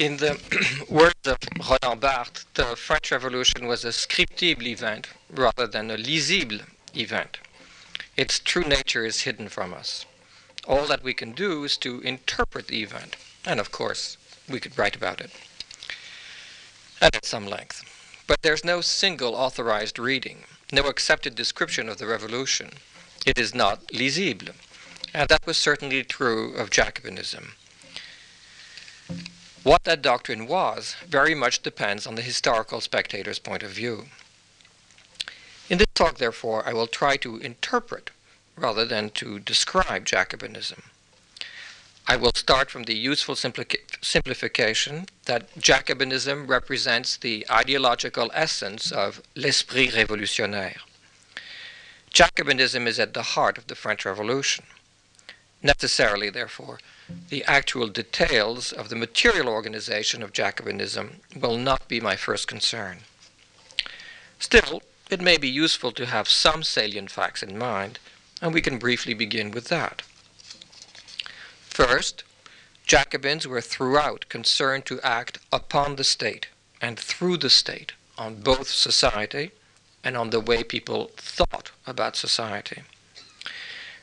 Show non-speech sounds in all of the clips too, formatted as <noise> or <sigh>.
In the <clears throat> words of Roland Barthes, the French Revolution was a scriptible event rather than a lisible event. Its true nature is hidden from us. All that we can do is to interpret the event, and of course, we could write about it, and at some length. But there's no single authorized reading, no accepted description of the revolution. It is not lisible, and that was certainly true of Jacobinism. What that doctrine was very much depends on the historical spectator's point of view. In this talk, therefore, I will try to interpret rather than to describe Jacobinism. I will start from the useful simplification that Jacobinism represents the ideological essence of l'esprit révolutionnaire. Jacobinism is at the heart of the French Revolution. Necessarily, therefore, the actual details of the material organization of Jacobinism will not be my first concern. Still, it may be useful to have some salient facts in mind, and we can briefly begin with that. First, Jacobins were throughout concerned to act upon the state and through the state on both society and on the way people thought about society.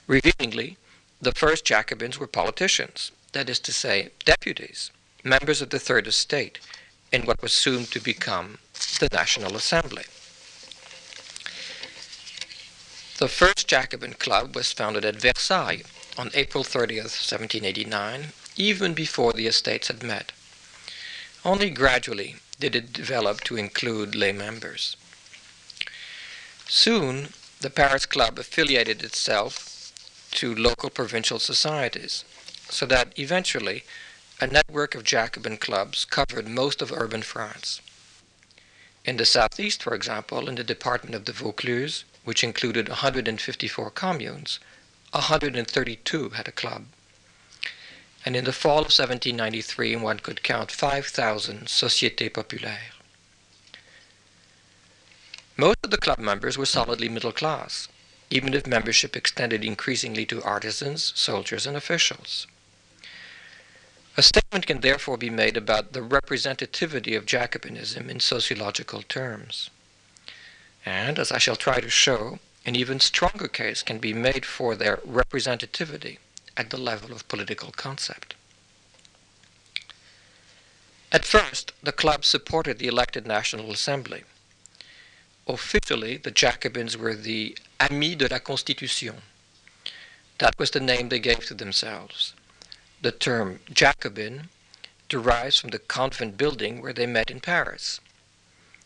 Revealingly, the first Jacobins were politicians, that is to say, deputies, members of the Third Estate, in what was soon to become the National Assembly. The first Jacobin club was founded at Versailles on April 30th, 1789, even before the estates had met. Only gradually did it develop to include lay members. Soon, the Paris Club affiliated itself to local provincial societies, so that eventually a network of Jacobin clubs covered most of urban France. In the southeast, for example, in the department of the Vaucluse, which included 154 communes, 132 had a club. And in the fall of 1793, one could count 5,000 Sociétés Populaires. Most of the club members were solidly middle class, even if membership extended increasingly to artisans, soldiers, and officials. A statement can therefore be made about the representativity of Jacobinism in sociological terms. And, as I shall try to show, an even stronger case can be made for their representativity at the level of political concept. At first, the club supported the elected National Assembly. Officially, the Jacobins were the Amis de la Constitution. That was the name they gave to themselves. The term Jacobin derives from the convent building where they met in Paris.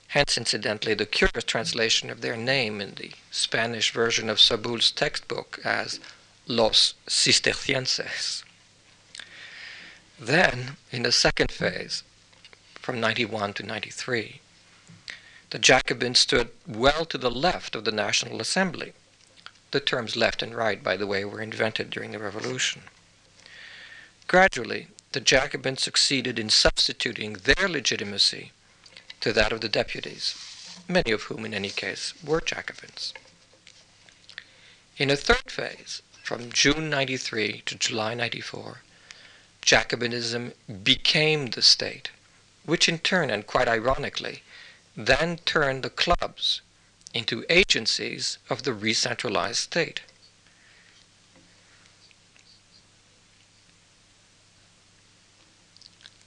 Hence, incidentally, the curious translation of their name in the Spanish version of Soboul's textbook as Los Cistercienses. Then, in the second phase, from 91 to 93, the Jacobins stood well to the left of the National Assembly. The terms left and right, by the way, were invented during the Revolution. Gradually, the Jacobins succeeded in substituting their legitimacy to that of the deputies, many of whom, in any case, were Jacobins. In a third phase, from June 93 to July 94, Jacobinism became the state, which in turn, and quite ironically, then turned the clubs into agencies of the re-centralized state.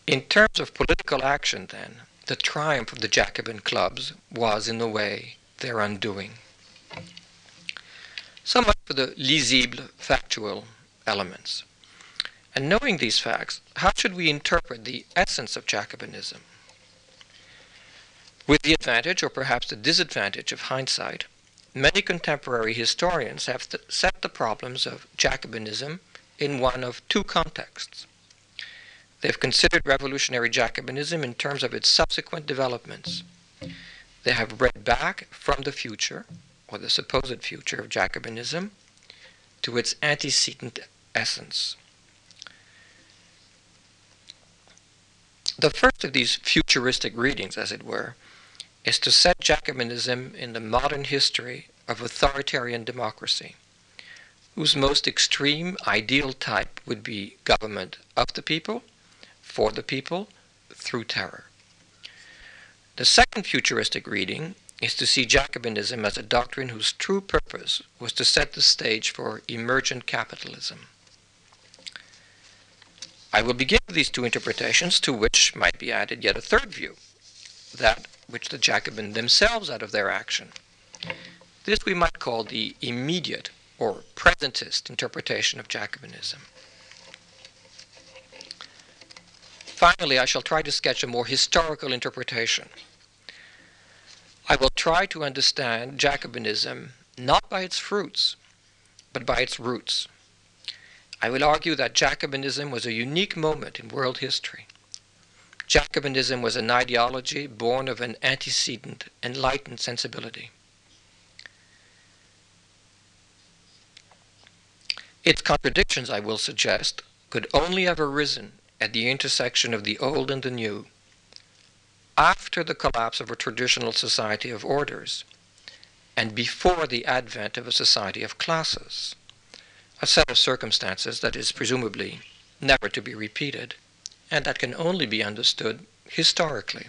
In terms of political action, then, the triumph of the Jacobin clubs was, in a way, their undoing. So much for the lisible, factual elements. And knowing these facts, how should we interpret the essence of Jacobinism? With the advantage, or perhaps the disadvantage, of hindsight, many contemporary historians have set the problems of Jacobinism in one of two contexts. They've considered revolutionary Jacobinism in terms of its subsequent developments. They have read back from the future, or the supposed future of Jacobinism, to its antecedent essence. The first of these futuristic readings, as it were, is to set Jacobinism in the modern history of authoritarian democracy, whose most extreme ideal type would be government of the people, for the people, through terror. The second futuristic reading is to see Jacobinism as a doctrine whose true purpose was to set the stage for emergent capitalism. I will begin with these two interpretations, to which might be added yet a third view, that which the Jacobins themselves out of their action. This we might call the immediate or presentist interpretation of Jacobinism. Finally, I shall try to sketch a more historical interpretation. I will try to understand Jacobinism not by its fruits, but by its roots. I will argue that Jacobinism was a unique moment in world history. Jacobinism was an ideology born of an antecedent, enlightened sensibility. Its contradictions, I will suggest, could only have arisen at the intersection of the old and the new, after the collapse of a traditional society of orders, and before the advent of a society of classes, a set of circumstances that is presumably never to be repeated, and that can only be understood historically.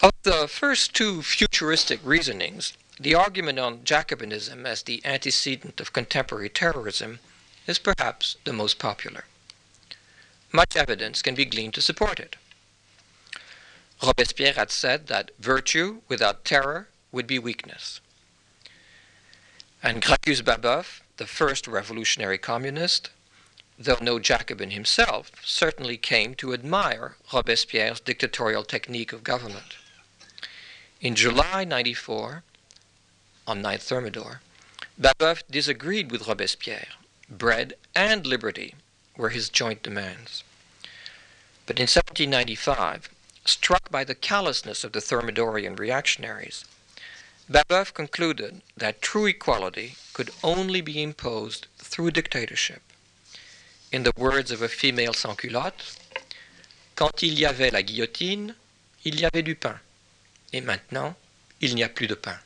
Of the first two futuristic reasonings, the argument on Jacobinism as the antecedent of contemporary terrorism is perhaps the most popular. Much evidence can be gleaned to support it. Robespierre had said that virtue without terror would be weakness. And Gracchus Babeuf, the first revolutionary communist, though no Jacobin himself, certainly came to admire Robespierre's dictatorial technique of government. In July 94, on 9th Thermidor, Babeuf disagreed with Robespierre. Bread and liberty were his joint demands. But in 1795, struck by the callousness of the Thermidorian reactionaries, Babeuf concluded that true equality could only be imposed through dictatorship. In the words of a female sans-culotte, quand il y avait la guillotine, il y avait du pain. Et maintenant, il n'y a plus de pain.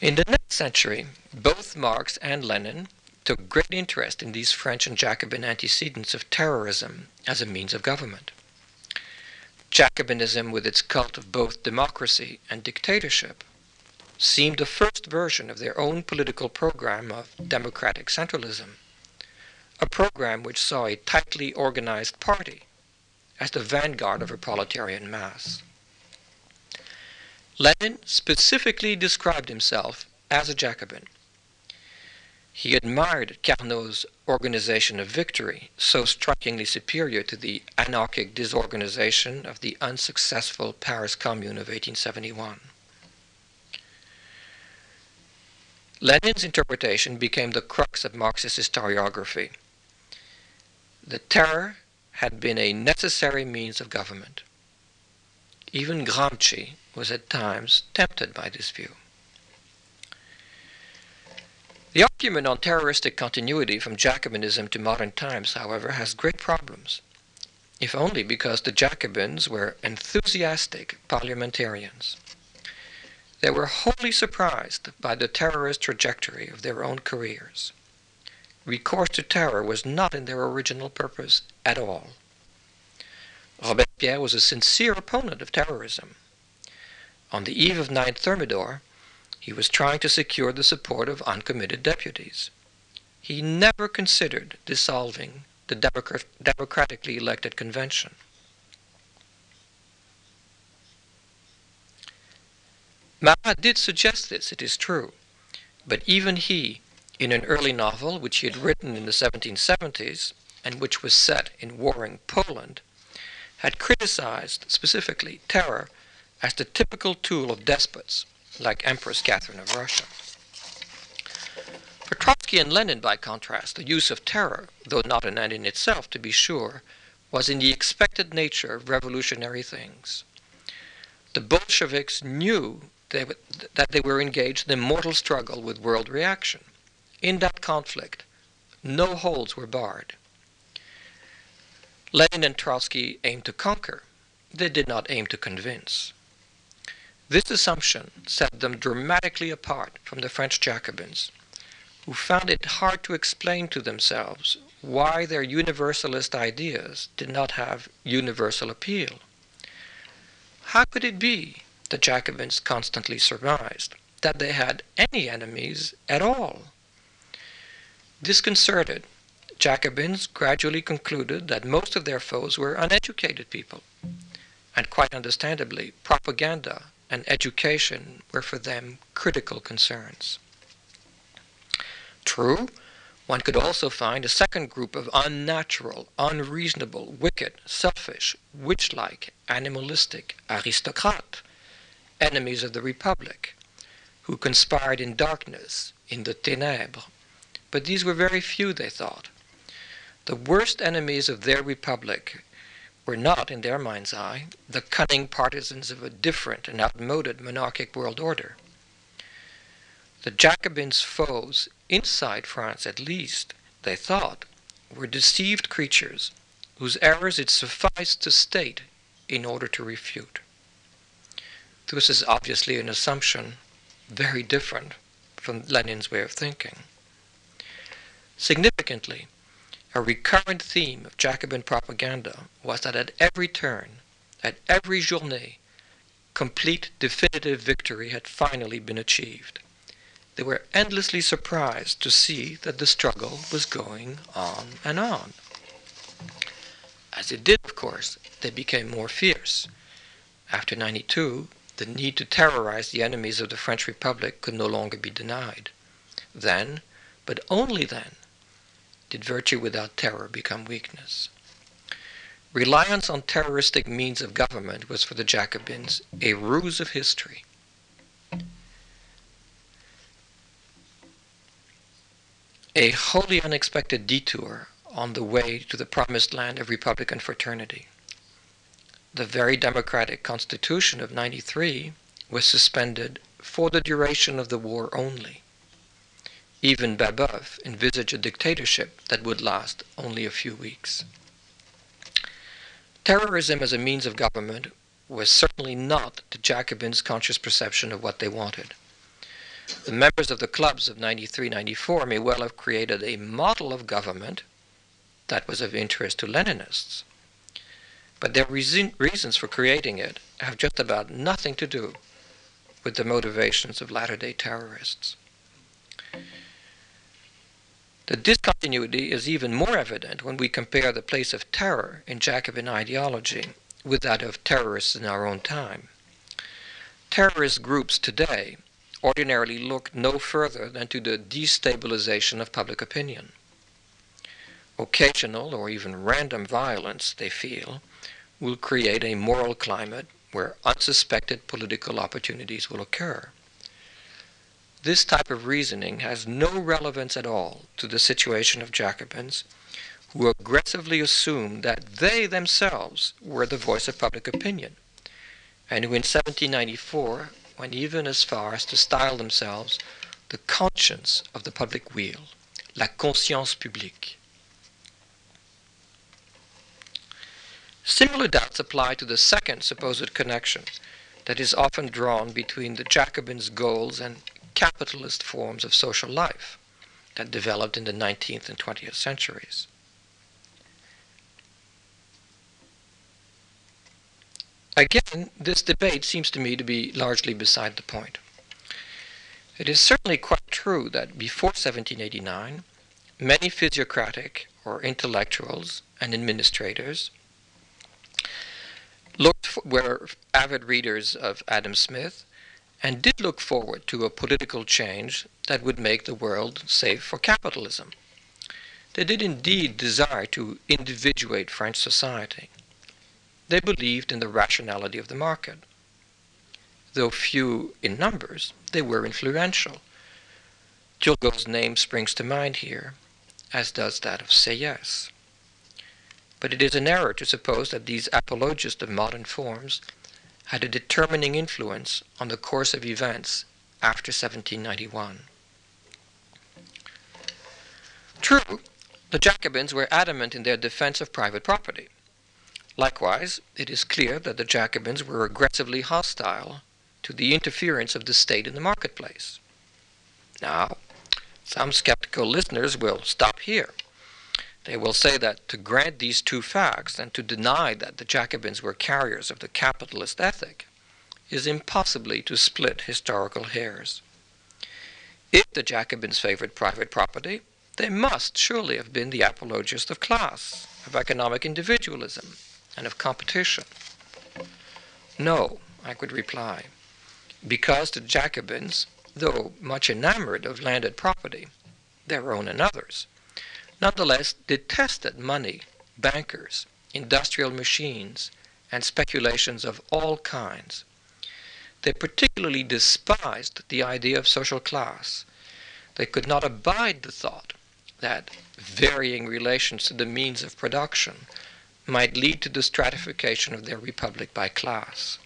In the next century, both Marx and Lenin took great interest in these French and Jacobin antecedents of terrorism as a means of government. Jacobinism, with its cult of both democracy and dictatorship, seemed the first version of their own political program of democratic centralism, a program which saw a tightly organized party as the vanguard of a proletarian mass. Lenin specifically described himself as a Jacobin. He admired Carnot's organization of victory, so strikingly superior to the anarchic disorganization of the unsuccessful Paris Commune of 1871. Lenin's interpretation became the crux of Marxist historiography. The terror had been a necessary means of government. Even Gramsci was at times tempted by this view. The argument on terroristic continuity from Jacobinism to modern times, however, has great problems, if only because the Jacobins were enthusiastic parliamentarians. They were wholly surprised by the terrorist trajectory of their own careers. Recourse to terror was not in their original purpose at all. Robespierre was a sincere opponent of terrorism. On the eve of 9th Thermidor, he was trying to secure the support of uncommitted deputies. He never considered dissolving the democratically elected convention. Marat did suggest this, it is true, but even he, in an early novel which he had written in the 1770s and which was set in warring Poland, had criticized specifically terror as the typical tool of despots like Empress Catherine of Russia. For Trotsky and Lenin, by contrast, the use of terror, though not an end in itself, to be sure, was in the expected nature of revolutionary things. The Bolsheviks knew they that they were engaged in a mortal struggle with world reaction. In that conflict, no holds were barred. Lenin and Trotsky aimed to conquer, they did not aim to convince. This assumption set them dramatically apart from the French Jacobins, who found it hard to explain to themselves why their universalist ideas did not have universal appeal. How could it be, the Jacobins constantly surmised, that they had any enemies at all? Disconcerted, Jacobins gradually concluded that most of their foes were uneducated people, and quite understandably, propaganda and education were for them critical concerns. True, one could also find a second group of unnatural, unreasonable, wicked, selfish, witch-like, animalistic aristocrats, enemies of the Republic, who conspired in darkness, in the ténèbres. But these were very few, they thought. The worst enemies of their Republic were not, in their mind's eye, the cunning partisans of a different and outmoded monarchic world order. The Jacobins' foes, inside France at least, they thought, were deceived creatures whose errors it sufficed to state in order to refute. This is obviously an assumption very different from Lenin's way of thinking. Significantly, a recurrent theme of Jacobin propaganda was that at every turn, at every journée, complete definitive victory had finally been achieved. They were endlessly surprised to see that the struggle was going on and on. As it did, of course, they became more fierce. After 92, the need to terrorize the enemies of the French Republic could no longer be denied. Then, but only then, did virtue without terror become weakness. Reliance on terroristic means of government was for the Jacobins a ruse of history. A wholly unexpected detour on the way to the promised land of Republican fraternity. The very democratic Constitution of 93 was suspended for the duration of the war only. Even Babeuf envisaged a dictatorship that would last only a few weeks. Terrorism as a means of government was certainly not the Jacobins' conscious perception of what they wanted. The members of the clubs of 93-94 may well have created a model of government that was of interest to Leninists. But their reason, reasons for creating it have just about nothing to do with the motivations of latter-day terrorists. The discontinuity is even more evident when we compare the place of terror in Jacobin ideology with that of terrorists in our own time. Terrorist groups today ordinarily look no further than to the destabilization of public opinion. Occasional or even random violence, they feel, will create a moral climate where unsuspected political opportunities will occur. This type of reasoning has no relevance at all to the situation of Jacobins, who aggressively assumed that they themselves were the voice of public opinion, and who in 1794 went even as far as to style themselves the conscience of the public weal, la conscience publique. Similar doubts apply to the second supposed connection that is often drawn between the Jacobins' goals and capitalist forms of social life that developed in the 19th and 20th centuries. Again, this debate seems to me to be largely beside the point. It is certainly quite true that before 1789, many physiocratic or intellectuals and administrators looked for, were avid readers of Adam Smith and did look forward to a political change that would make the world safe for capitalism. They did indeed desire to individuate French society. They believed in the rationality of the market. Though few in numbers, they were influential. Turgot's name springs to mind here, as does that of Sieyès. But it is an error to suppose that these apologists of modern forms had a determining influence on the course of events after 1791. True, the Jacobins were adamant in their defense of private property. Likewise, it is clear that the Jacobins were aggressively hostile to the interference of the state in the marketplace. Now, Some skeptical listeners will stop here. They will say that to grant these two facts and to deny that the Jacobins were carriers of the capitalist ethic is impossibly to split historical hairs. If the Jacobins favored private property, they must surely have been the apologists of class, of economic individualism, and of competition. No, I could reply, because the Jacobins, though much enamored of landed property, their own and others, nonetheless detested money, bankers, industrial machines, and speculations of all kinds. They particularly despised the idea of social class. They could not abide the thought that varying relations to the means of production might lead to the stratification of their republic by class.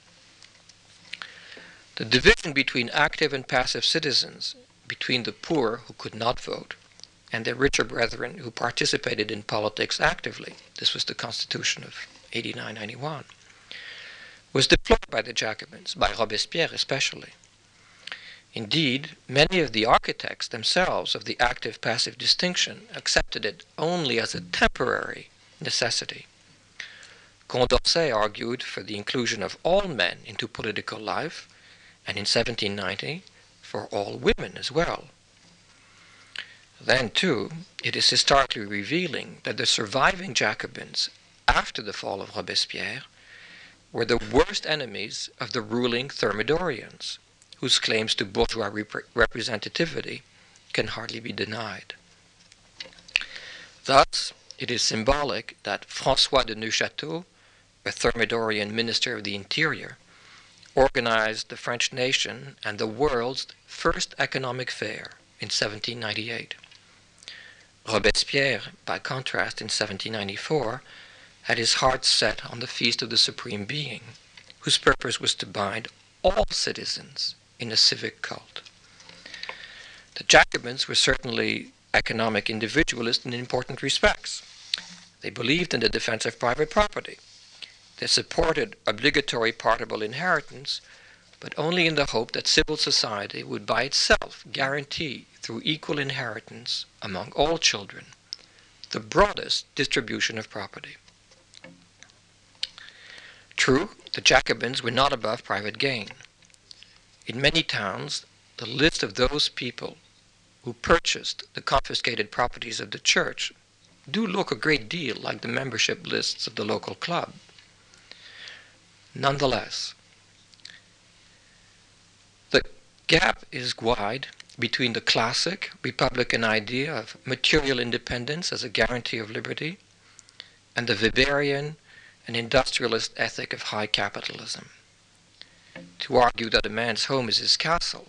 The division between active and passive citizens, between the poor who could not vote and their richer brethren who participated in politics actively, this was the Constitution of 89 91, was deplored by the Jacobins, by Robespierre especially. Indeed, many of the architects themselves of the active passive distinction accepted it only as a temporary necessity. Condorcet argued for the inclusion of all men into political life, and in 1790 for all women as well. Then, too, it is historically revealing that the surviving Jacobins, after the fall of Robespierre, were the worst enemies of the ruling Thermidorians, whose claims to bourgeois rep- representativity can hardly be denied. Thus, it is symbolic that Francois de Neufchâteau, a Thermidorian minister of the interior, organized the French nation and the world's first economic fair in 1798. Robespierre, by contrast, in 1794, had his heart set on the feast of the Supreme Being, whose purpose was to bind all citizens in a civic cult. The Jacobins were certainly economic individualists in important respects. They believed in the defense of private property. They supported obligatory partible inheritance, but only in the hope that civil society would by itself guarantee through equal inheritance among all children the broadest distribution of property. True, the Jacobins were not above private gain. In many towns, the list of those people who purchased the confiscated properties of the church do look a great deal like the membership lists of the local club. Nonetheless, the gap is wide between the classic Republican idea of material independence as a guarantee of liberty and the Weberian and industrialist ethic of high capitalism. To argue that a man's home is his castle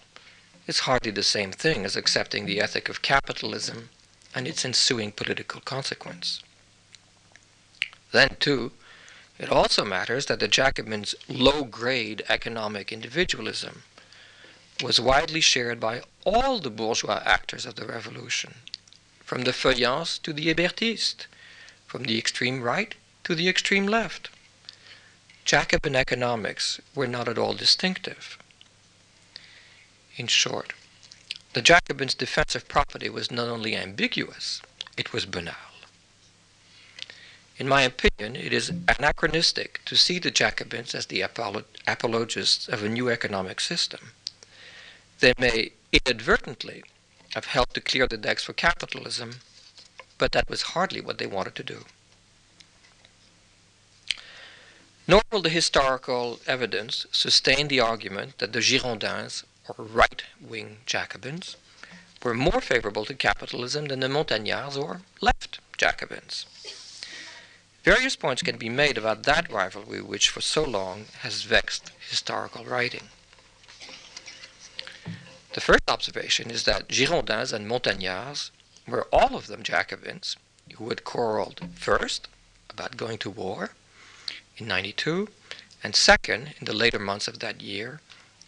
is hardly the same thing as accepting the ethic of capitalism and its ensuing political consequence. Then, too, it also matters that the Jacobins' low grade economic individualism was widely shared by all the bourgeois actors of the revolution, from the feuillants to the Hébertistes, from the extreme right to the extreme left. Jacobin economics were not at all distinctive. In short, the Jacobins' defense of property was not only ambiguous, it was banal. In my opinion, it is anachronistic to see the Jacobins as the apolo- apologists of a new economic system. They may inadvertently have helped to clear the decks for capitalism, but that was hardly what they wanted to do. Nor will the historical evidence sustain the argument that the Girondins, or right wing Jacobins, were more favorable to capitalism than the Montagnards or left Jacobins. Various points can be made about that rivalry which for so long has vexed historical writing. The first observation is that Girondins and Montagnards were all of them Jacobins who had quarreled first about going to war in 92, and second, in the later months of that year,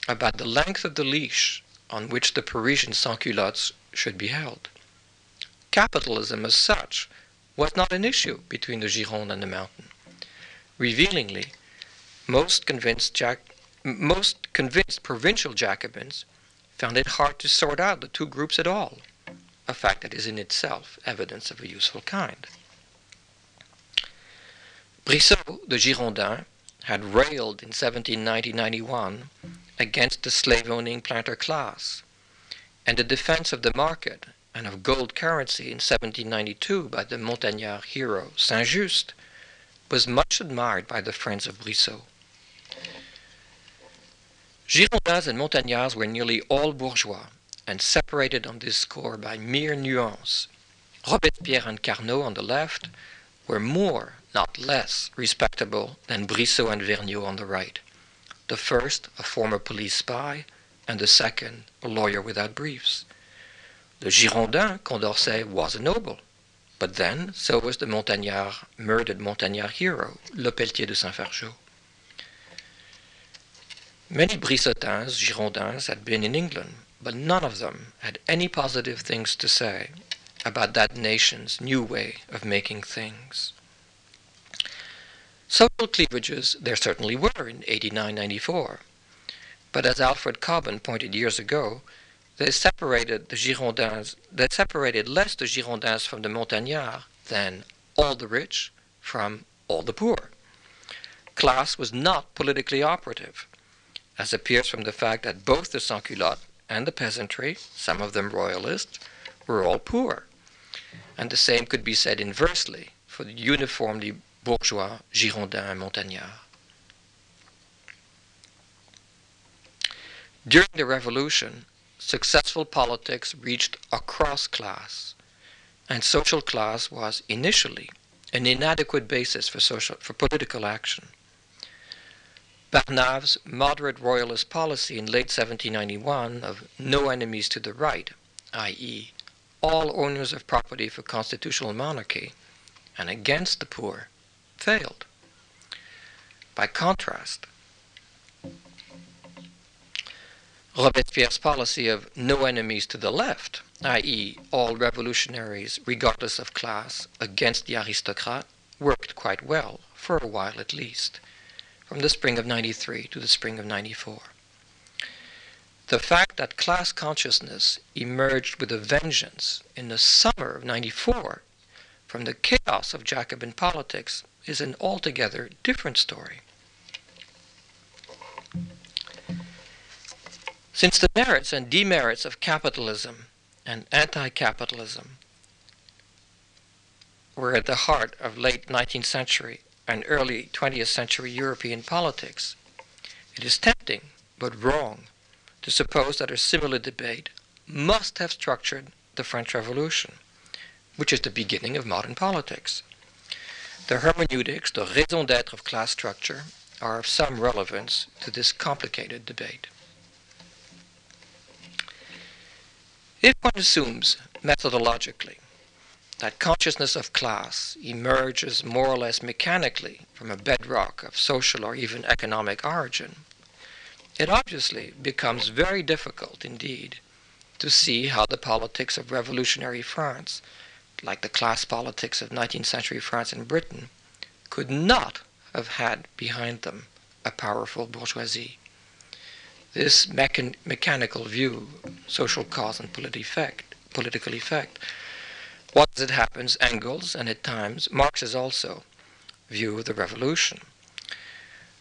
about the length of the leash on which the Parisian sans-culottes should be held. Capitalism as such was not an issue between the Gironde and the Mountain. Revealingly, most convinced, Jac- most convinced provincial Jacobins found it hard to sort out the two groups at all. a fact that is in itself evidence of a useful kind. Brissot, the Girondin, had railed in 1790-91 against the slave-owning planter class, and the defense of the market and of gold currency in 1792 by the Montagnard hero Saint-Just was much admired by the friends of Brissot. Girondins and Montagnards were nearly all bourgeois, and separated on this score by mere nuance. Robespierre and Carnot on the left were more, not less, respectable than Brissot and Vergniaud on the right. The first, a former police spy, and the second, a lawyer without briefs. The Girondin, Condorcet, was a noble. But then, so was the Montagnard, murdered Montagnard hero, Lepelletier de Saint-Fargeau. Many Brissotins, Girondins had been in England, but none of them had any positive things to say about that nation's new way of making things. Social cleavages there certainly were in 89-94, but as Alfred Cobban pointed years ago, they separated the Girondins, they separated less the Girondins from the Montagnards than all the rich from all the poor. Class was not politically operative as appears from the fact that both the sans-culottes and the peasantry, some of them royalists, were all poor. And the same could be said inversely for the uniformly bourgeois Girondins and Montagnards. During the Revolution, successful politics reached across class, and social class was initially an inadequate basis for, social, for political action. Barnave's moderate royalist policy in late 1791 of no enemies to the right, i.e., all owners of property for constitutional monarchy, and against the poor, failed. By contrast, Robespierre's policy of no enemies to the left, i.e., all revolutionaries, regardless of class, against the aristocrat, worked quite well, for a while at least from the spring of 93 to the spring of 94. The fact that class consciousness emerged with a vengeance in the summer of 94 from the chaos of Jacobin politics is an altogether different story. Since the merits and demerits of capitalism and anti capitalism were at the heart of late 19th century and early 20th century European politics, it is tempting, but wrong, to suppose that a similar debate must have structured the French Revolution, which is the beginning of modern politics. The hermeneutics, the raison d'etre of class structure, are of some relevance to this complicated debate. If one assumes methodologically that consciousness of class emerges more or less mechanically from a bedrock of social or even economic origin, it obviously becomes very difficult indeed to see how the politics of revolutionary France, like the class politics of 19th century France and Britain, could not have had behind them a powerful bourgeoisie. This mechan- mechanical view, social cause and effect, political effect, what as it happens, Engels, and at times Marx's also, view of the revolution.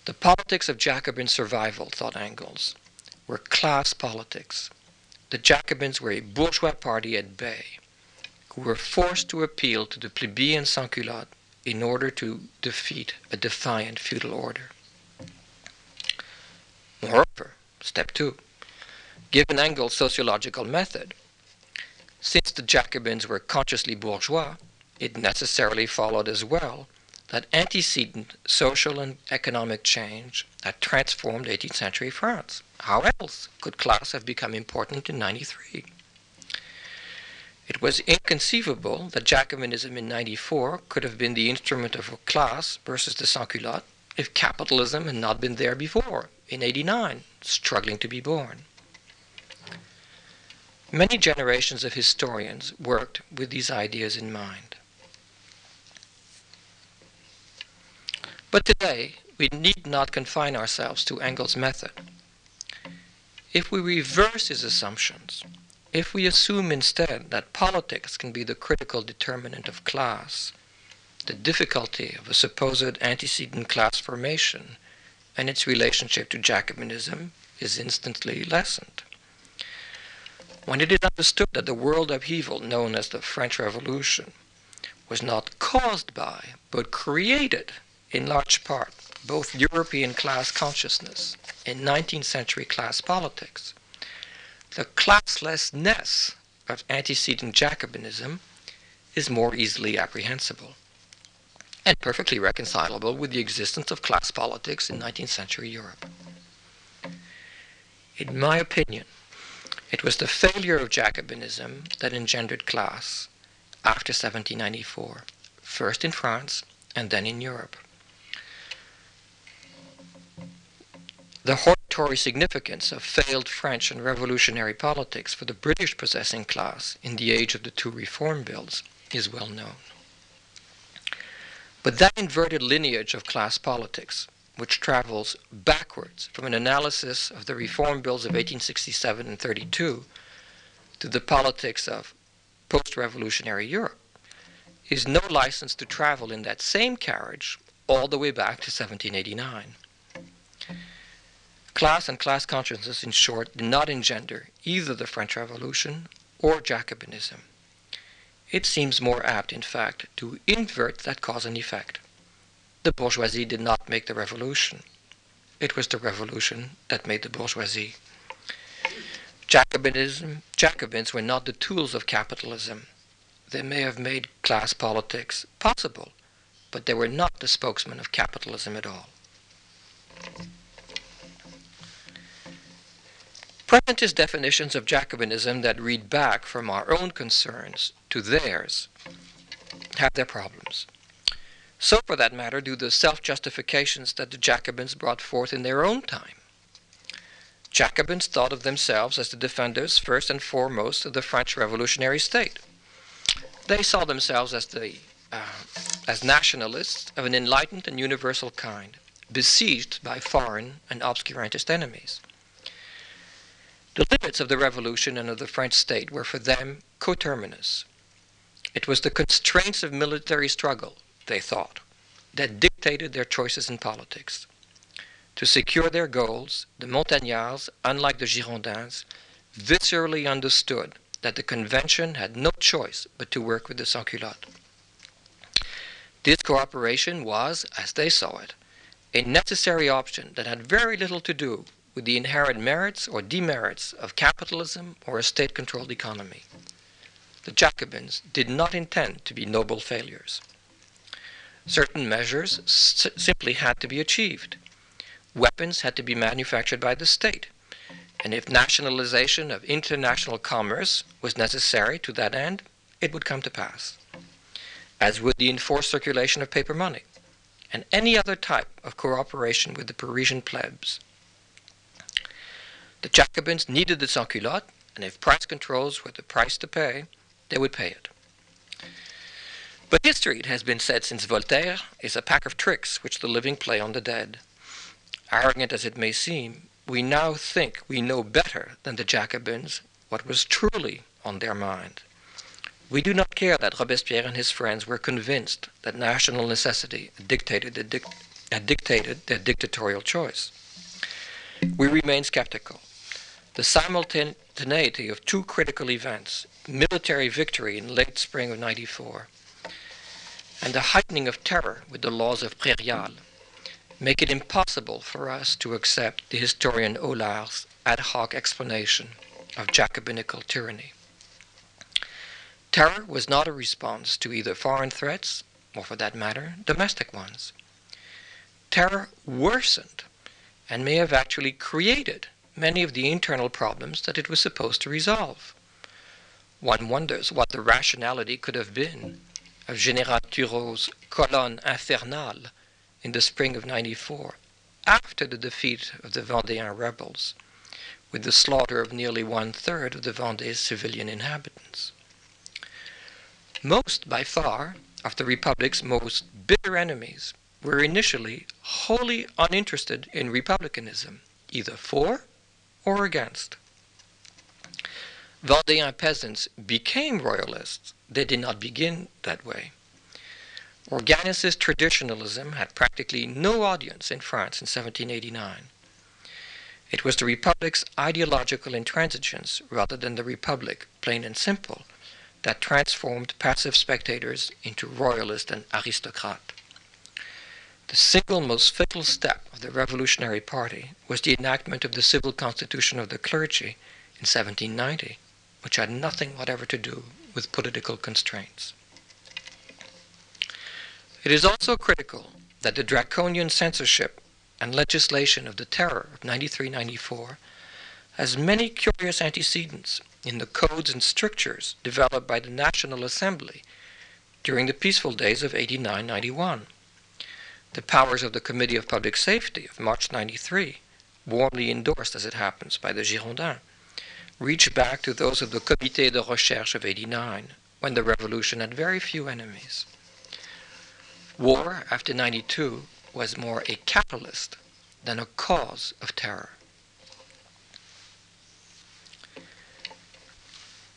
The politics of Jacobin survival, thought Engels, were class politics. The Jacobins were a bourgeois party at bay, who were forced to appeal to the plebeian sans-culottes in order to defeat a defiant feudal order. Moreover, step two, given Engels' sociological method, since the Jacobins were consciously bourgeois, it necessarily followed as well that antecedent social and economic change had transformed 18th century France. How else could class have become important in 93? It was inconceivable that Jacobinism in 94 could have been the instrument of a class versus the sans-culottes if capitalism had not been there before, in 89, struggling to be born. Many generations of historians worked with these ideas in mind. But today, we need not confine ourselves to Engels' method. If we reverse his assumptions, if we assume instead that politics can be the critical determinant of class, the difficulty of a supposed antecedent class formation and its relationship to Jacobinism is instantly lessened. When it is understood that the world upheaval known as the French Revolution was not caused by, but created in large part both European class consciousness and 19th century class politics, the classlessness of antecedent Jacobinism is more easily apprehensible and perfectly reconcilable with the existence of class politics in 19th century Europe. In my opinion, it was the failure of Jacobinism that engendered class after 1794, first in France and then in Europe. The hortatory significance of failed French and revolutionary politics for the British possessing class in the age of the two reform bills is well known. But that inverted lineage of class politics, which travels backwards from an analysis of the reform bills of 1867 and 32 to the politics of post revolutionary Europe, is no license to travel in that same carriage all the way back to 1789. Class and class consciousness, in short, did not engender either the French Revolution or Jacobinism. It seems more apt, in fact, to invert that cause and effect. The bourgeoisie did not make the revolution. It was the revolution that made the bourgeoisie. Jacobinism, Jacobins were not the tools of capitalism. They may have made class politics possible, but they were not the spokesmen of capitalism at all. Pragmatist definitions of Jacobinism that read back from our own concerns to theirs have their problems. So, for that matter, do the self justifications that the Jacobins brought forth in their own time. Jacobins thought of themselves as the defenders, first and foremost, of the French revolutionary state. They saw themselves as, the, uh, as nationalists of an enlightened and universal kind, besieged by foreign and obscurantist enemies. The limits of the revolution and of the French state were for them coterminous. It was the constraints of military struggle, they thought, that dictated their choices in politics. To secure their goals, the Montagnards, unlike the Girondins, viscerally understood that the convention had no choice but to work with the sans-culottes. This cooperation was, as they saw it, a necessary option that had very little to do with the inherent merits or demerits of capitalism or a state controlled economy. The Jacobins did not intend to be noble failures. Certain measures simply had to be achieved. Weapons had to be manufactured by the state, and if nationalization of international commerce was necessary to that end, it would come to pass, as would the enforced circulation of paper money and any other type of cooperation with the Parisian plebs. The Jacobins needed the sans-culotte, and if price controls were the price to pay, they would pay it. But history, it has been said since Voltaire, is a pack of tricks which the living play on the dead. Arrogant as it may seem, we now think we know better than the Jacobins what was truly on their mind. We do not care that Robespierre and his friends were convinced that national necessity dictated, dic- dictated their dictatorial choice. We remain skeptical the simultaneity of two critical events, military victory in late spring of 94, and the heightening of terror with the laws of Prairial, make it impossible for us to accept the historian Aulard's ad hoc explanation of Jacobinical tyranny. Terror was not a response to either foreign threats, or for that matter, domestic ones. Terror worsened and may have actually created many of the internal problems that it was supposed to resolve. One wonders what the rationality could have been of General Turreau's colonne infernale in the spring of 94, after the defeat of the Vendéan rebels, with the slaughter of nearly one third of the Vendée's civilian inhabitants. Most, by far, of the Republic's most bitter enemies were initially wholly uninterested in republicanism, either for or against. Vendéen peasants became royalists, they did not begin that way. Organes's traditionalism had practically no audience in France in 1789. It was the Republic's ideological intransigence, rather than the Republic, plain and simple, that transformed passive spectators into royalist and aristocrat. The single most fatal step of the Revolutionary Party was the enactment of the civil constitution of the clergy in 1790, which had nothing whatever to do with political constraints. It is also critical that the draconian censorship and legislation of the Terror of 93 94 has many curious antecedents in the codes and strictures developed by the National Assembly during the peaceful days of 89 91. The powers of the Committee of Public Safety of March 93, warmly endorsed as it happens by the Girondins, reach back to those of the Comité de Recherche of 89, when the revolution had very few enemies. War after 92 was more a catalyst than a cause of terror.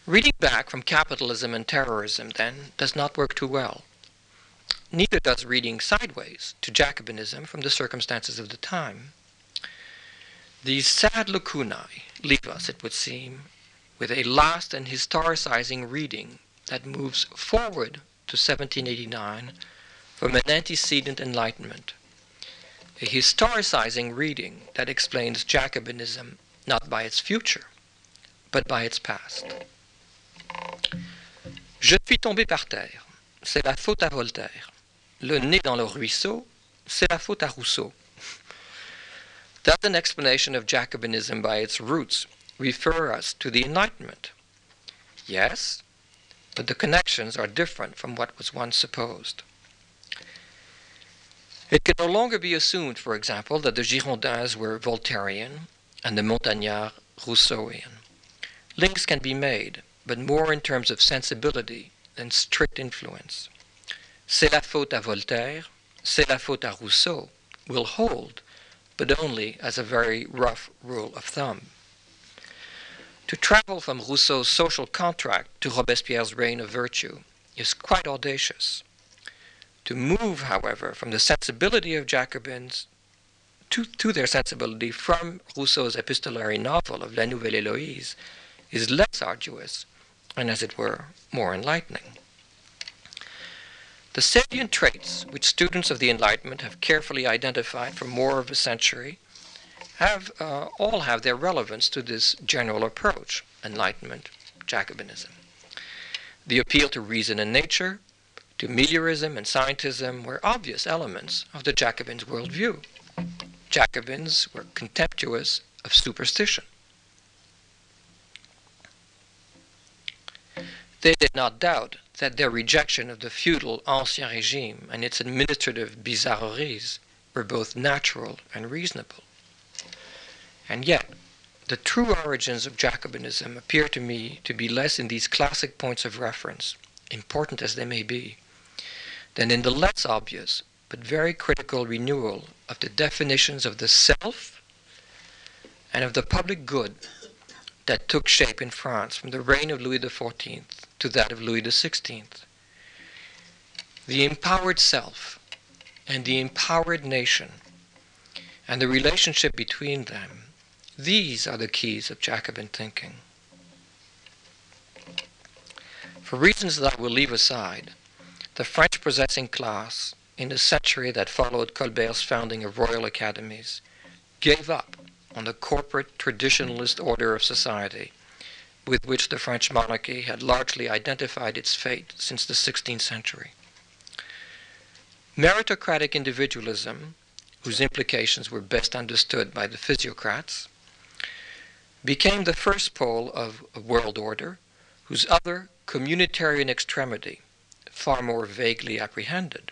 Reading back from capitalism and terrorism, then, does not work too well. Neither does reading sideways to Jacobinism from the circumstances of the time. These sad lacunae leave us, it would seem, with a last and historicizing reading that moves forward to 1789 from an antecedent enlightenment. A historicizing reading that explains Jacobinism not by its future, but by its past. Je suis tombé par terre. C'est la faute à Voltaire. Le nez dans le ruisseau, c'est la faute à Rousseau. Does an explanation of Jacobinism by its roots refer us to the Enlightenment? Yes, but the connections are different from what was once supposed. It can no longer be assumed, for example, that the Girondins were Voltairean and the Montagnards Rousseauian. Links can be made, but more in terms of sensibility than strict influence. C'est la faute à Voltaire, c'est la faute à Rousseau will hold, but only as a very rough rule of thumb. To travel from Rousseau's social contract to Robespierre's reign of virtue is quite audacious. To move, however, from the sensibility of Jacobins to, to their sensibility from Rousseau's epistolary novel of La Nouvelle Héloïse is less arduous and, as it were, more enlightening. The salient traits which students of the Enlightenment have carefully identified for more of a century have uh, all have their relevance to this general approach, Enlightenment, Jacobinism. The appeal to reason and nature, to meliorism and scientism were obvious elements of the Jacobins' worldview. Jacobins were contemptuous of superstition. They did not doubt that their rejection of the feudal Ancien Regime and its administrative bizarreries were both natural and reasonable. And yet, the true origins of Jacobinism appear to me to be less in these classic points of reference, important as they may be, than in the less obvious but very critical renewal of the definitions of the self and of the public good that took shape in France from the reign of Louis XIV to that of Louis XVI. The empowered self and the empowered nation and the relationship between them, these are the keys of Jacobin thinking. For reasons that I will leave aside, the French possessing class in the century that followed Colbert's founding of royal academies gave up on the corporate traditionalist order of society with which the French monarchy had largely identified its fate since the 16th century. Meritocratic individualism, whose implications were best understood by the physiocrats, became the first pole of a world order whose other communitarian extremity, far more vaguely apprehended,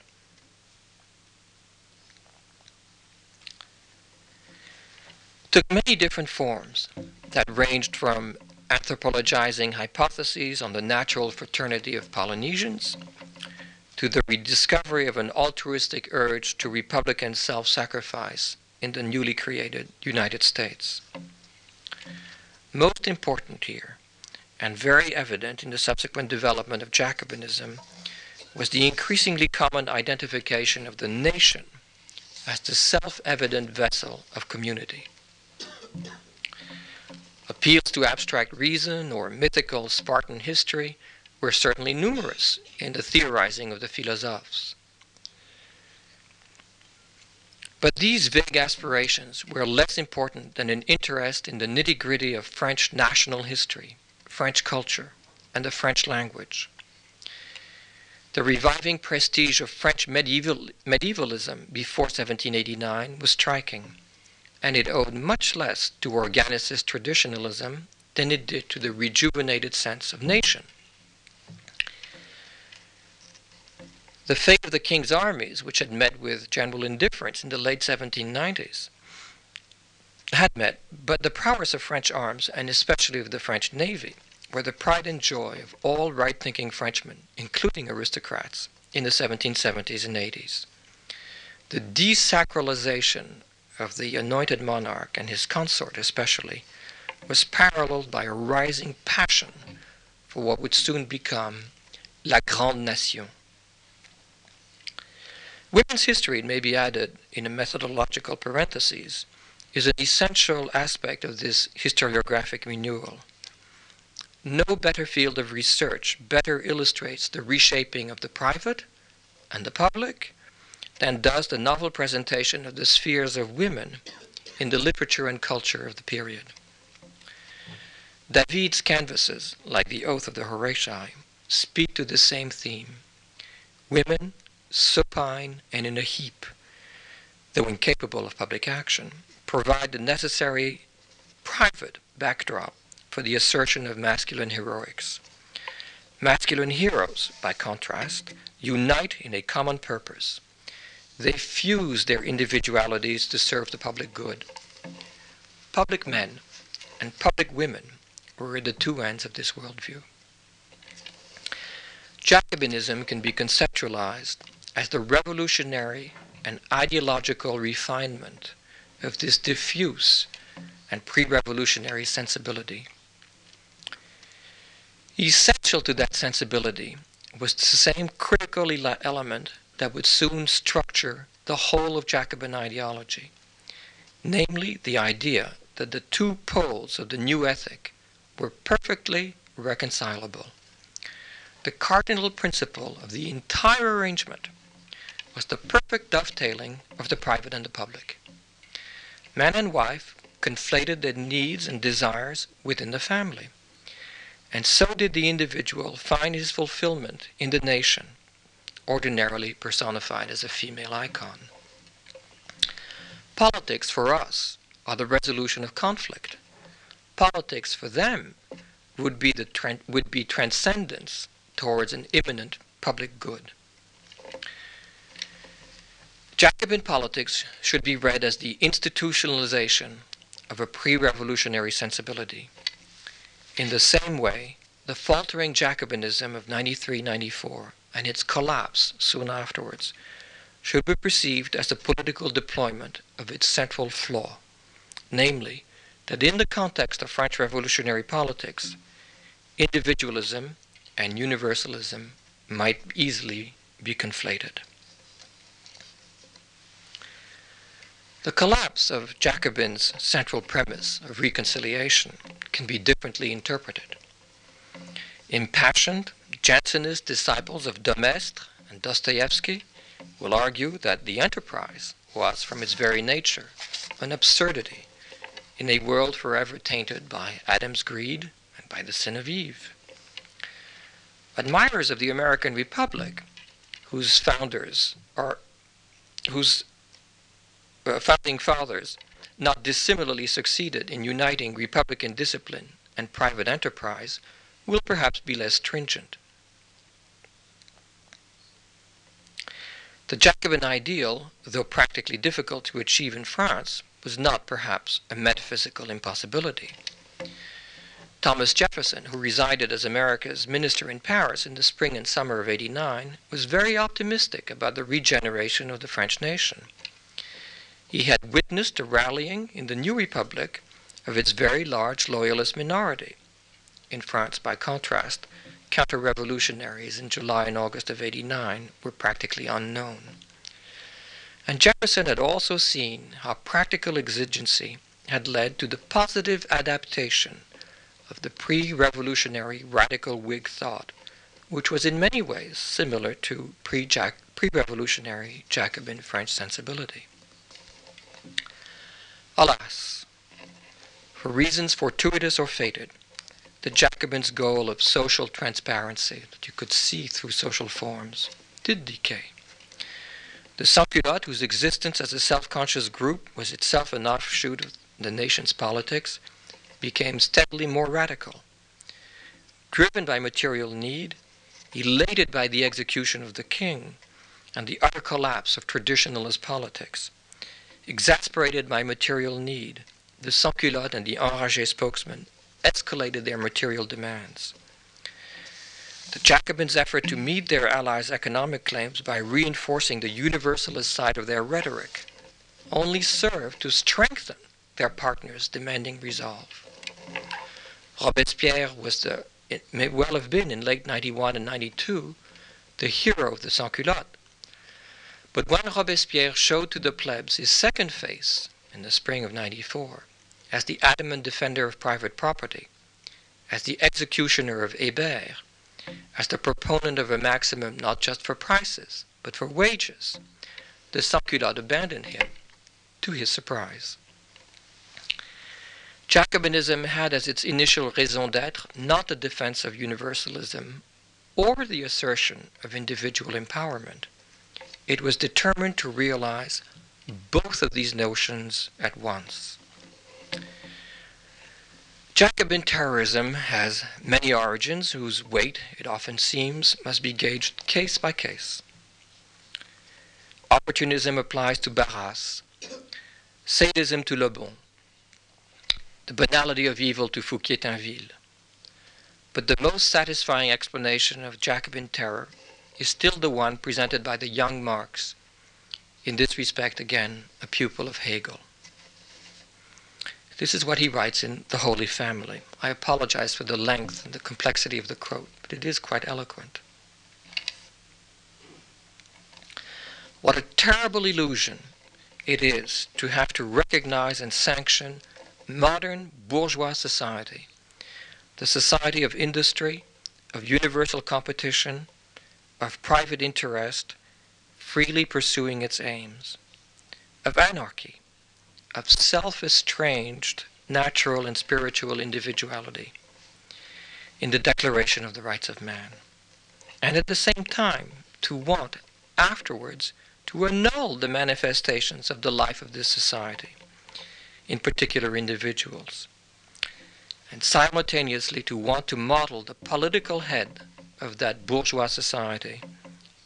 took many different forms that ranged from anthropologizing hypotheses on the natural fraternity of Polynesians to the rediscovery of an altruistic urge to republican self sacrifice in the newly created United States. Most important here and very evident in the subsequent development of Jacobinism, was the increasingly common identification of the nation as the self evident vessel of community. Appeals to abstract reason or mythical Spartan history were certainly numerous in the theorizing of the philosophes. But these vague aspirations were less important than an interest in the nitty gritty of French national history, French culture, and the French language. The reviving prestige of French medieval, medievalism before 1789 was striking, and it owed much less to organicist traditionalism than it did to the rejuvenated sense of nation. The fate of the king's armies, which had met with general indifference in the late 1790s, had met, but the prowess of French arms, and especially of the French navy, were the pride and joy of all right thinking Frenchmen, including aristocrats, in the 1770s and 80s. The desacralization of the anointed monarch and his consort, especially, was paralleled by a rising passion for what would soon become La Grande Nation. Women's history, it may be added in a methodological parenthesis, is an essential aspect of this historiographic renewal. No better field of research better illustrates the reshaping of the private and the public than does the novel presentation of the spheres of women in the literature and culture of the period. David's canvases, like the Oath of the Horatii, speak to the same theme. Women, supine and in a heap, though incapable of public action, provide the necessary private backdrop for the assertion of masculine heroics. Masculine heroes, by contrast, unite in a common purpose. They fuse their individualities to serve the public good. Public men and public women were the two ends of this worldview. Jacobinism can be conceptualized as the revolutionary and ideological refinement of this diffuse and pre revolutionary sensibility. Essential to that sensibility was the same critical element that would soon structure the whole of Jacobin ideology, namely the idea that the two poles of the new ethic were perfectly reconcilable. The cardinal principle of the entire arrangement was the perfect dovetailing of the private and the public. Man and wife conflated their needs and desires within the family. And so did the individual find his fulfillment in the nation, ordinarily personified as a female icon. Politics for us are the resolution of conflict. Politics for them would be, the would be transcendence towards an imminent public good. Jacobin politics should be read as the institutionalization of a pre revolutionary sensibility. In the same way, the faltering Jacobinism of 93 94 and its collapse soon afterwards should be perceived as the political deployment of its central flaw, namely, that in the context of French revolutionary politics, individualism and universalism might easily be conflated. The collapse of Jacobin's central premise of reconciliation can be differently interpreted. Impassioned Jansenist disciples of de Maistre and Dostoevsky will argue that the enterprise was, from its very nature, an absurdity in a world forever tainted by Adam's greed and by the sin of Eve. Admirers of the American Republic, whose founders are whose uh, founding fathers not dissimilarly succeeded in uniting republican discipline and private enterprise will perhaps be less stringent. The Jacobin ideal, though practically difficult to achieve in France, was not perhaps a metaphysical impossibility. Thomas Jefferson, who resided as America's minister in Paris in the spring and summer of 89, was very optimistic about the regeneration of the French nation. He had witnessed the rallying in the new republic of its very large loyalist minority, In France, by contrast, counter revolutionaries in July and August of 89 were practically unknown. And Jefferson had also seen how practical exigency had led to the positive adaptation of the pre revolutionary radical Whig thought, which was in many ways similar to pre revolutionary Jacobin French sensibility. Alas, for reasons fortuitous or fated, the Jacobins' goal of social transparency, that you could see through social forms, did decay. The Sans-Culottes, whose existence as a self-conscious group was itself an offshoot of the nation's politics, became steadily more radical. Driven by material need, elated by the execution of the king and the utter collapse of traditionalist politics, exasperated by material need, the Sans-Culottes and the Enragés spokesmen escalated their material demands. The Jacobins' effort to meet their allies' economic claims by reinforcing the universalist side of their rhetoric only served to strengthen their partners' demanding resolve. Robespierre was the, it may well have been in late 91 and 92, the hero of the sans-culottes. But when Robespierre showed to the plebs his second face in the spring of 94, as the adamant defender of private property, as the executioner of Hébert, as the proponent of a maximum not just for prices, but for wages, the sans-culottes abandoned him, to his surprise. Jacobinism had as its initial raison d'etre not the defense of universalism or the assertion of individual empowerment. It was determined to realize both of these notions at once. Jacobin terrorism has many origins whose weight, it often seems, must be gauged case by case. Opportunism applies to Barras, sadism to Le Bon, the banality of evil to Fouquier-Tinville. But the most satisfying explanation of Jacobin terror is still the one presented by the young Marx, in this respect again a pupil of Hegel. This is what he writes in The Holy Family. I apologize for the length and the complexity of the quote, but it is quite eloquent. What a terrible illusion it is to have to recognize and sanction modern bourgeois society, the society of industry, of universal competition, of private interest, freely pursuing its aims, of anarchy, of self estranged natural and spiritual individuality in the Declaration of the Rights of Man, and at the same time to want afterwards to annul the manifestations of the life of this society, in particular individuals, and simultaneously to want to model the political head of that bourgeois society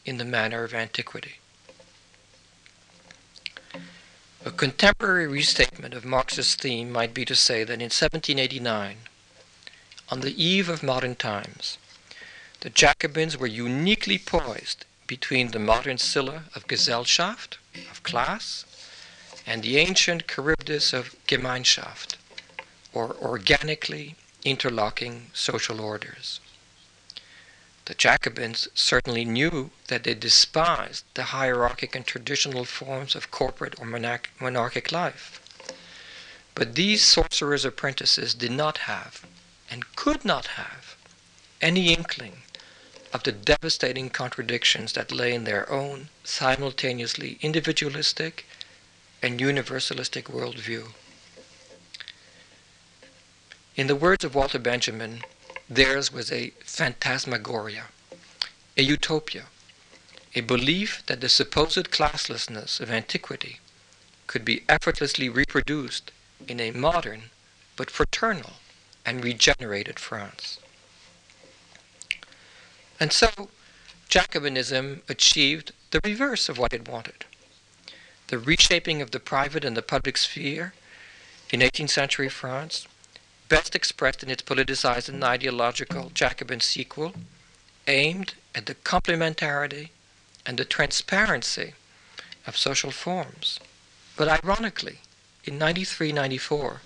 in the manner of antiquity. A contemporary restatement of Marx's theme might be to say that in 1789, on the eve of modern times, the Jacobins were uniquely poised between the modern Scylla of Gesellschaft, of class, and the ancient Charybdis of Gemeinschaft, or organically interlocking social orders. The Jacobins certainly knew that they despised the hierarchic and traditional forms of corporate or monarch- monarchic life. But these sorcerers' apprentices did not have, and could not have, any inkling of the devastating contradictions that lay in their own simultaneously individualistic and universalistic worldview. In the words of Walter Benjamin, Theirs was a phantasmagoria, a utopia, a belief that the supposed classlessness of antiquity could be effortlessly reproduced in a modern but fraternal and regenerated France. And so, Jacobinism achieved the reverse of what it wanted the reshaping of the private and the public sphere in 18th century France best expressed in its politicized and ideological Jacobin sequel, aimed at the complementarity and the transparency of social forms. But ironically, in 93 94,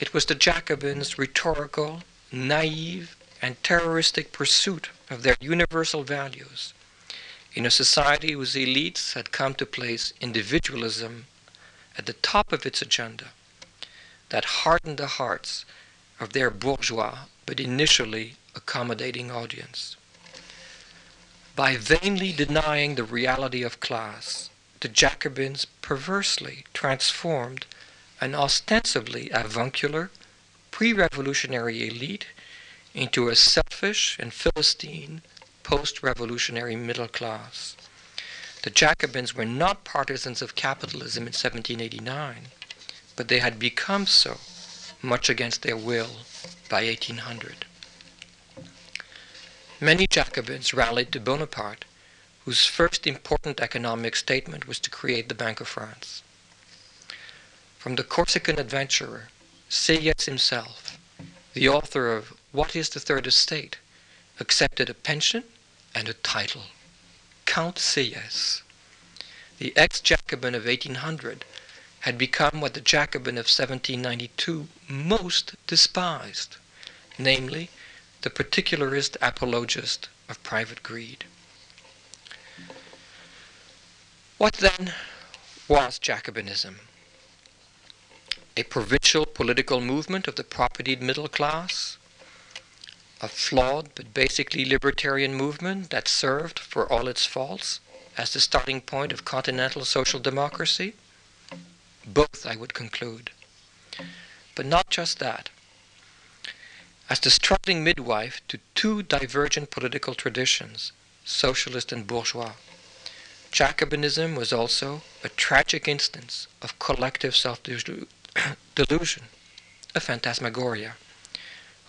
it was the Jacobins' rhetorical naive, and terroristic pursuit of their universal values in a society whose elites had come to place individualism at the top of its agenda that hardened the hearts of their bourgeois but initially accommodating audience. By vainly denying the reality of class, the Jacobins perversely transformed an ostensibly avuncular, pre revolutionary elite into a selfish and Philistine post revolutionary middle class. The Jacobins were not partisans of capitalism in 1789, but they had become so, much against their will, by 1800. Many Jacobins rallied to Bonaparte, whose first important economic statement was to create the Bank of France. From the Corsican adventurer, Sieyès himself, the author of What is the Third Estate, accepted a pension and a title. Count Sieyès. The ex Jacobin of 1800 had become what the Jacobin of 1792 most despised, namely, the particularist apologist of private greed. What then was Jacobinism? A provincial political movement of the propertied middle class? A flawed but basically libertarian movement that served, for all its faults, as the starting point of continental social democracy? Both, I would conclude. But not just that as the struggling midwife to two divergent political traditions, socialist and bourgeois. Jacobinism was also a tragic instance of collective self <coughs> delusion, a phantasmagoria,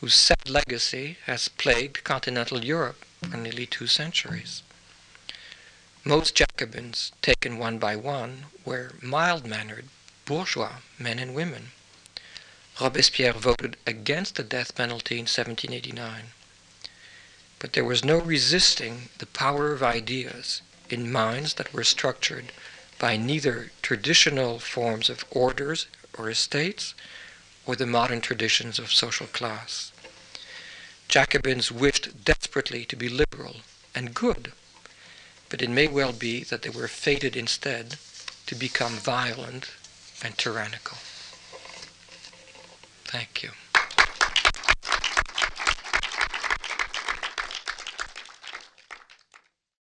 whose sad legacy has plagued continental Europe for nearly two centuries. Most Jacobins, taken one by one, were mild mannered bourgeois men and women Robespierre voted against the death penalty in 1789. But there was no resisting the power of ideas in minds that were structured by neither traditional forms of orders or estates or the modern traditions of social class. Jacobins wished desperately to be liberal and good, but it may well be that they were fated instead to become violent and tyrannical. Thank you.